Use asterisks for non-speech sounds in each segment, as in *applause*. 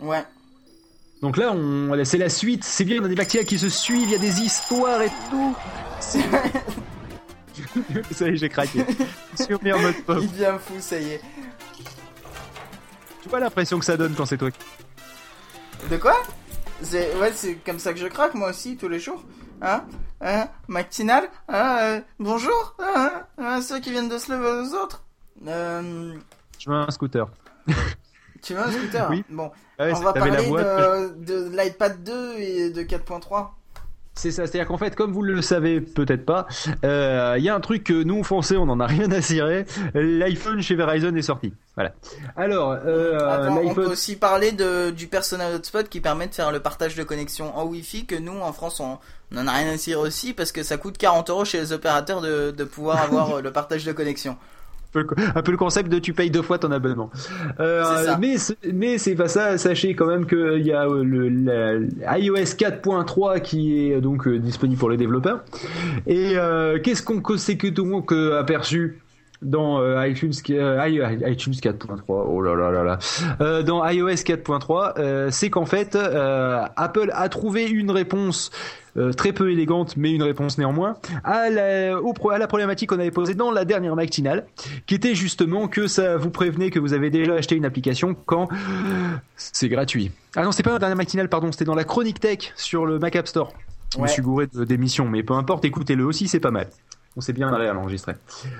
Ouais. Donc là, on, c'est la suite. C'est bien, on a des bactéries qui se suivent, il y a des histoires et tout. *laughs* ça y est, j'ai craqué. *laughs* Sur en mode pop. Il devient fou, ça y est. Tu vois l'impression que ça donne quand c'est toi De quoi? C'est, Ouais, c'est comme ça que je craque moi aussi, tous les jours. Hein? Hein? Matinal Hein? Euh, Bonjour? Hein, hein? Ceux qui viennent de se lever aux autres? Euh... Je veux un scooter. *laughs* tu veux un scooter Oui. Bon, on va parler de, de l'iPad 2 et de 4.3. C'est ça, c'est-à-dire qu'en fait, comme vous le savez peut-être pas, euh, il y a un truc que nous Français on en a rien à cirer. L'iPhone chez Verizon est sorti. Voilà. Alors, euh, on peut aussi parler de, du personal hotspot qui permet de faire le partage de connexion en Wi-Fi que nous en France on n'en a rien à cirer aussi parce que ça coûte 40 euros chez les opérateurs de, de pouvoir avoir le partage de connexion un peu le concept de tu payes deux fois ton abonnement. Euh, mais mais c'est pas ça. Sachez quand même qu'il y a euh, le iOS 4.3 qui est donc euh, disponible pour les développeurs. Et qu'est-ce qu'on sait que a aperçu dans iTunes, iTunes 4.3 oh là là là là dans iOS 4.3 c'est qu'en fait Apple a trouvé une réponse euh, très peu élégante, mais une réponse néanmoins, à la, à la problématique qu'on avait posée dans la dernière matinale, qui était justement que ça vous prévenait que vous avez déjà acheté une application quand c'est gratuit. Ah non, c'est pas la dernière matinale, pardon, c'était dans la Chronique Tech sur le Mac App Store. Je me suis gouré d'émissions, mais peu importe, écoutez-le aussi, c'est pas mal. On s'est bien marré à l'enregistrer.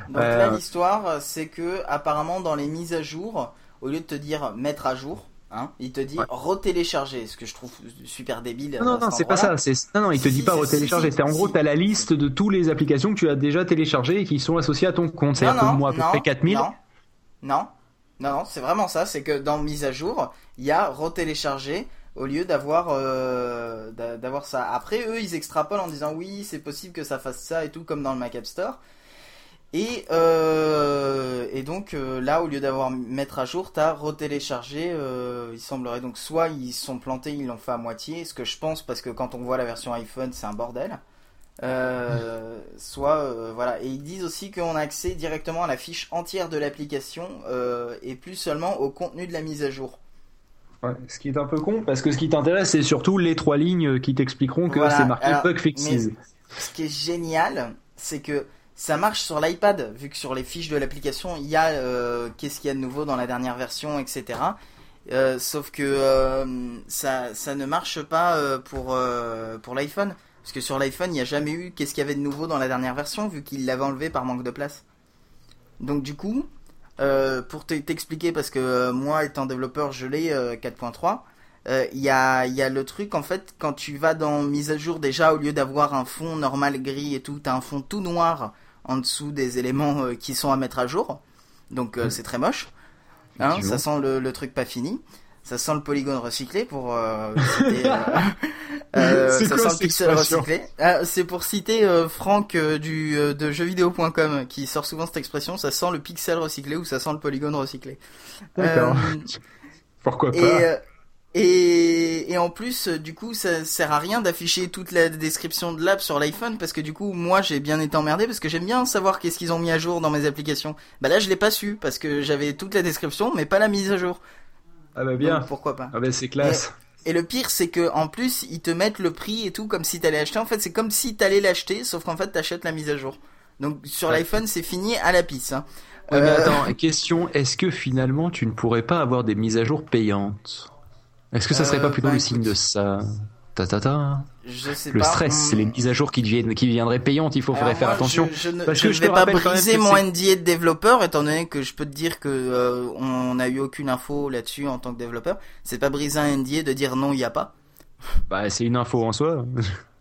Donc là, euh, l'histoire, c'est que apparemment dans les mises à jour, au lieu de te dire mettre à jour, Hein il te dit retélécharger, ce que je trouve super débile. Non, non, c'est pas ça. Non, non, il te dit pas retélécharger. C'est en gros, t'as la liste de toutes les applications que tu as déjà téléchargées et qui sont associées à ton compte. C'est-à-dire que moi, à peu près 4000. Non, non, non, non c'est vraiment ça. C'est que dans mise à jour, il y a retélécharger au lieu d'avoir euh, d'avoir ça. Après, eux, ils extrapolent en disant oui, c'est possible que ça fasse ça et tout, comme dans le Mac App Store. Et, euh, et donc euh, là, au lieu d'avoir mettre à jour, t'as retéléchargé. Euh, il semblerait donc soit ils sont plantés, ils l'ont fait à moitié, ce que je pense parce que quand on voit la version iPhone, c'est un bordel. Euh, *laughs* soit voilà. Et ils disent aussi qu'on a accès directement à la fiche entière de l'application et plus seulement au contenu de la mise à jour. Ouais, ce qui est un peu con parce que ce qui t'intéresse, c'est surtout les trois lignes qui t'expliqueront que c'est marqué bug fixes. Ce qui est génial, c'est que ça marche sur l'iPad, vu que sur les fiches de l'application, il y a euh, qu'est-ce qu'il y a de nouveau dans la dernière version, etc. Euh, sauf que euh, ça, ça ne marche pas pour, pour l'iPhone. Parce que sur l'iPhone, il n'y a jamais eu qu'est-ce qu'il y avait de nouveau dans la dernière version, vu qu'il l'avait enlevé par manque de place. Donc du coup, pour t'expliquer, parce que moi, étant développeur, je l'ai 4.3. Il y, a, y a le truc en fait quand tu vas dans mise à jour déjà au lieu d'avoir un fond normal gris et tout, t'as un fond tout noir en dessous des éléments euh, qui sont à mettre à jour. Donc euh, mm. c'est très moche. Hein, ça sent le, truc pas fini. Ça sent le polygone recyclé pour euh, citer, *laughs* ça sent le pixel recyclé. Ah, c'est pour citer Franck du de jeuxvideo.com qui sort souvent cette expression. Ça sent le pixel recyclé ou ça sent le polygone recyclé. D'accord. *laughs* Pourquoi pas? et, et en plus, euh, du coup, ça sert à rien d'afficher toute la description de l'app sur l'iPhone parce que du coup, moi, j'ai bien été emmerdé parce que j'aime bien savoir qu'est-ce qu'ils ont mis à jour dans mes applications. Bah là, je l'ai pas su parce que j'avais toute la description, mais pas la mise à jour. Ah bah bien. pourquoi pas Ah bah c'est classe. Et, le pire, c'est que en plus, ils te mettent le prix et tout comme si t'allais acheter. En fait, c'est comme si t'allais l'acheter, sauf qu'en fait, t'achètes la mise à jour. Donc sur l'iPhone, c'est fini à la pisse. Hein. Ouais, mais euh, attends, question, est-ce que finalement tu ne pourrais pas avoir des mises à jour payantes? Est-ce que ça serait pas euh, plutôt bah, le signe de ça ta, ta, ta. Je sais le stress, c'est les mises à jour qui, deviennent, qui viendraient payantes, il faut faire attention. Je, ne, parce que je, vais pas briser mon NDA de développeur, étant donné que je peux te dire que euh, on n'a eu aucune info là-dessus en tant que développeur. C'est pas briser un NDA de dire non, il y a pas. Bah, c'est une info en soi. *laughs*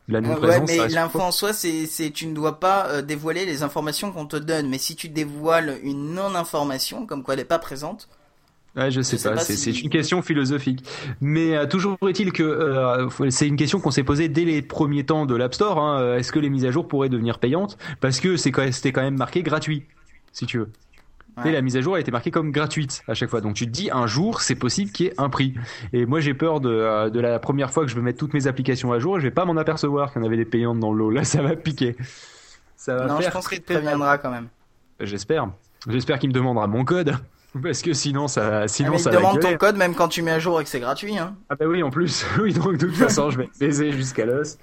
La non ouais, mais l'info en soi, c'est, c'est, tu ne dois pas euh, dévoiler les informations qu'on te donne. Mais si tu dévoiles une non-information, comme quoi elle n'est pas présente, Ouais, je sais pas, c'est une question philosophique. Mais euh, toujours est-il que euh, c'est une question qu'on s'est posée dès les premiers temps de l'App Store. Hein. Euh, est-ce que les mises à jour pourraient devenir payantes? Parce que c'était quand même marqué gratuit, si tu veux. Et la mise à jour a été marquée comme gratuite à chaque fois. Donc tu te dis un jour c'est possible qu'il y ait un prix. Et moi j'ai peur de, de, la première fois que je veux mettre toutes mes applications à jour et je vais pas m'en apercevoir qu'il y en avait des payantes dans l'eau. Là ça va piquer. Ça va non, je pense qu'il te préviendra quand même. J'espère. J'espère qu'il me demandera mon code. *laughs* Parce que sinon ça, sinon ah, ça. Il demande ton code même quand tu mets à jour et que c'est gratuit. Hein. Ah bah oui, en plus. *laughs* oui, donc de toute *laughs* façon, je vais baiser jusqu'à l'os.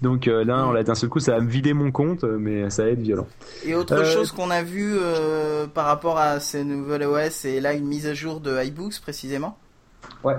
Donc euh, là, là d'un seul coup, ça va me vider mon compte, mais ça va être violent. Et autre euh, chose qu'on a vu euh, par rapport à ces nouvelles OS, c'est là une mise à jour de iBooks précisément. Ouais.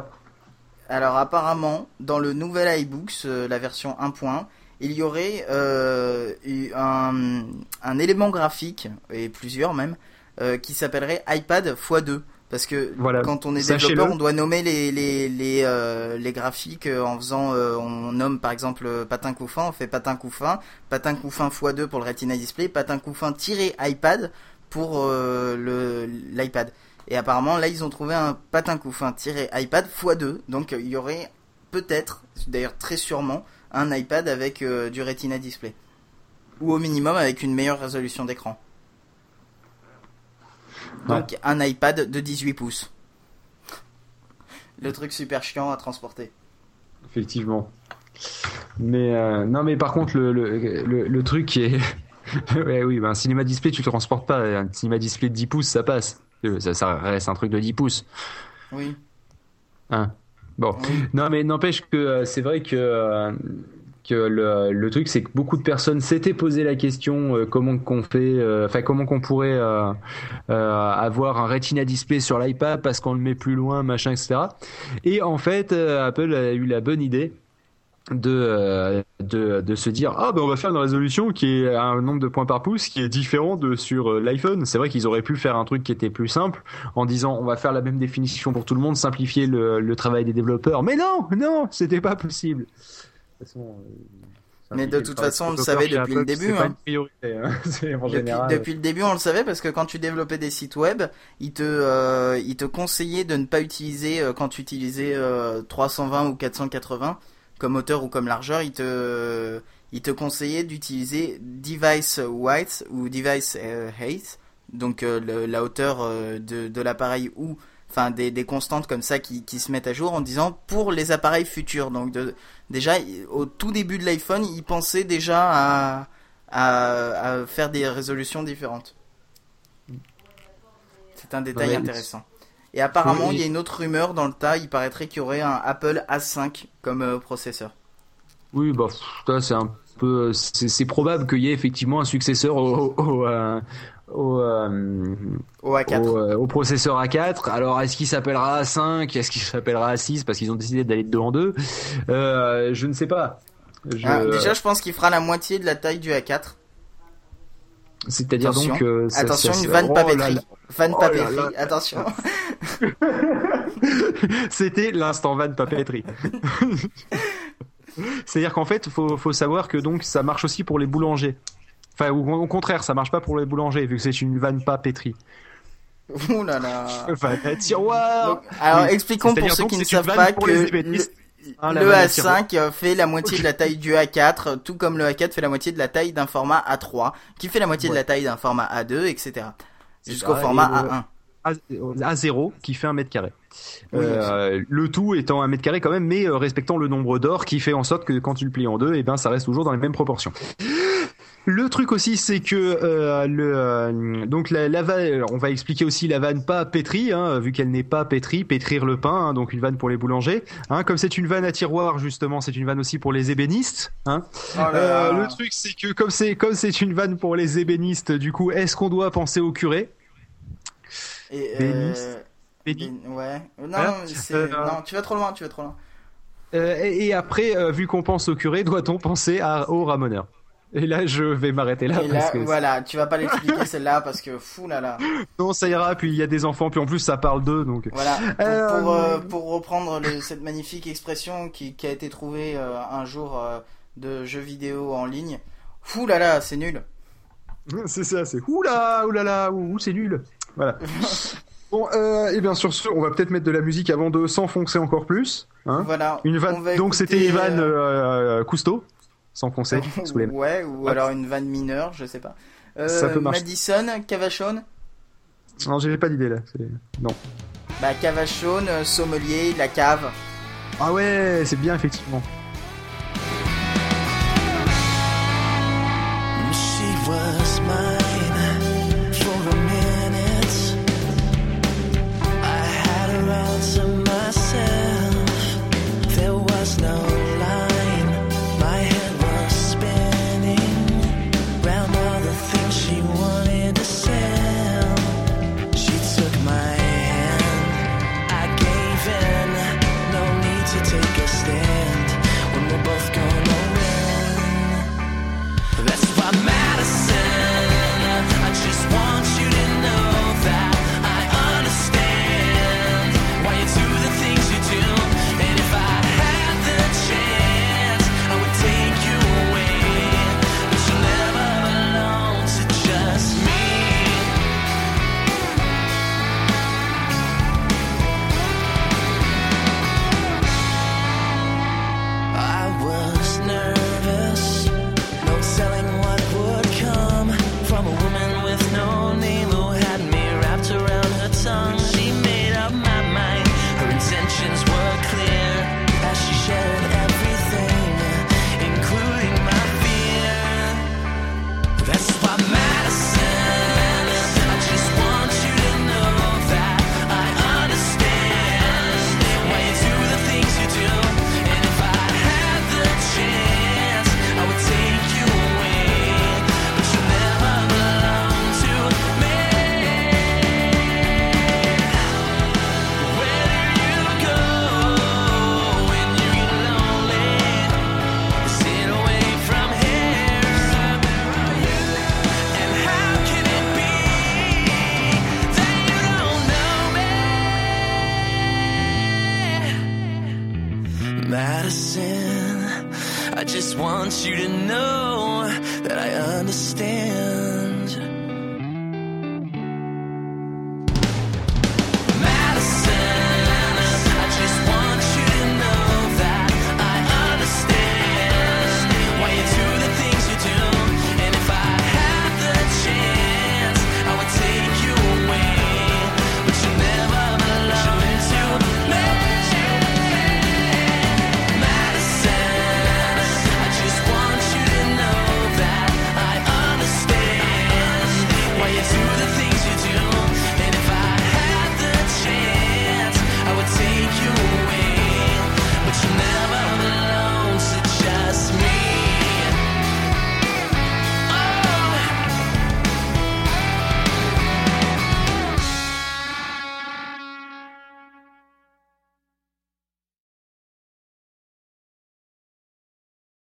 Alors apparemment, dans le nouvel iBooks, la version 1.1, il y aurait un, un élément graphique, et plusieurs même, euh, qui s'appellerait iPad x2 parce que quand on est développeur, on doit nommer les les les, euh, les graphiques euh, en faisant on nomme par exemple patin couffin, on fait patin couffin, patin couffin x2 pour le Retina display, patin couffin tiré iPad pour le l'iPad. Et apparemment là ils ont trouvé un patin couffin tiré iPad x2, donc il y aurait peut-être, d'ailleurs très sûrement, un iPad avec du Retina display. Ou au minimum avec une meilleure résolution d'écran. Donc un iPad de 18 pouces. Le truc super chiant à transporter. Effectivement. Mais euh, non, mais par contre, le, le, le, truc qui est. *laughs* ouais, oui, ben, un cinéma display, tu le transportes pas. Un cinéma display de 10 pouces, ça passe. Ça, ça reste un truc de 10 pouces. Oui. Hein. Bon. Non, mais n'empêche que euh, c'est vrai que. Euh, le, le truc, c'est que beaucoup de personnes s'étaient posé la question euh, comment qu'on fait, euh, enfin comment qu'on pourrait euh, avoir un Retina display sur l'iPad parce qu'on le met plus loin, machin, etc. Et en fait, Apple a eu la bonne idée de, de, de se dire ah ben on va faire une résolution qui est un nombre de points par pouce qui est différent de sur l'iPhone. C'est vrai qu'ils auraient pu faire un truc qui était plus simple en disant on va faire la même définition pour tout le monde, simplifier le, le travail des développeurs. Mais non, non, c'était pas possible. Euh, mais de toute façon, on le savait depuis le début. Hein. depuis, le début, on le savait parce que quand tu développais des sites web, ils te, euh, ils te conseillaient de ne pas utiliser, euh, quand tu utilisais 320 ou 480 comme hauteur ou comme largeur, ils te, ils te conseillaient d'utiliser device width ou device height, donc la hauteur de, de l'appareil ou enfin des, des, constantes comme ça qui, qui, se mettent à jour en disant pour les appareils futurs. Donc de, déjà au tout début de l'iPhone, ils pensaient déjà à, à, faire des résolutions différentes. C'est un détail intéressant. Et apparemment, il y a une autre rumeur dans le tas. Il paraîtrait qu'il y aurait un Apple A5 comme euh, processeur. Oui, bah, c'est un peu, c'est probable qu'il y ait effectivement un successeur au, au, euh, au, euh, au, A4. Euh, au, processeur A4. Alors, est-ce qu'il s'appellera A5 Est-ce qu'il s'appellera A6 Parce qu'ils ont décidé d'aller de deux en deux. Euh, je ne sais pas. Ah, déjà, je pense qu'il fera la moitié de la taille du A4. C'est-à-dire donc. attention, une vanne oh papeterie. Vanne oh papeterie, attention. *laughs* C'était l'instant vanne papeterie. *laughs* C'est-à-dire qu'en fait, faut, faut savoir que donc ça marche aussi pour les boulangers. Enfin, au, contraire, ça marche pas pour les boulangers, vu que c'est une vanne pas pétrie. Ouh là là. *laughs* Enfin, tiroir. alors, expliquons pour ceux qui ne savent pas que le, hein, A5 fait la moitié de la taille du A4, tout comme le A4 fait la moitié de la taille d'un format A3, qui fait la moitié de la taille d'un format A2, etc. Jusqu'au format A1. A0 qui fait un mètre carré. Euh, le tout étant un mètre carré quand même, mais euh, respectant le nombre d'or qui fait en sorte que quand tu le plies en deux, et eh ben ça reste toujours dans les mêmes proportions. Le truc aussi, c'est que euh, le euh, donc la, la vanne, on va expliquer aussi la vanne pas pétrie, hein, vu qu'elle n'est pas pétrie, pétrir le pain, hein, donc une vanne pour les boulangers. Hein, comme c'est une vanne à tiroir, justement, c'est une vanne aussi pour les ébénistes. Hein. Oh euh, le truc, c'est que comme c'est comme c'est une vanne pour les ébénistes, du coup, est-ce qu'on doit penser au curé? Et, euh, Ouais. Non, hein? non, tu vas trop loin, tu vas trop loin. Et, et, après, vu qu'on pense au curé, doit-on penser à, au ramoneur? Et là, je vais m'arrêter là. Voilà, tu vas pas l'expliquer *laughs* celle-là parce que fou là là. Non, ça ira. Puis il y a des enfants, puis en plus ça parle d'eux, donc. Voilà. Pour, euh, pour, euh, reprendre cette magnifique expression qui, qui a été trouvée euh, un jour de jeux vidéo en ligne. Fou là là, c'est nul. *laughs* C'est ça, c'est oula, oulala, ouh, c'est nul. Voilà. *laughs* bon, et bien sur ce, on va peut-être mettre de la musique avant de s'enfoncer encore plus. Hein voilà. Une vanne. Donc c'était Ivan Cousteau sans conseil *laughs* sous les. Ouais, ou alors une vanne mineure, je sais pas. Euh, Ça peut marcher. Madison, Cavachon Non, j'ai pas d'idée là. Non. Bah, Cavachon, euh, sommelier, la cave. Ah ouais, c'est bien effectivement. She was no want you to know that I understand.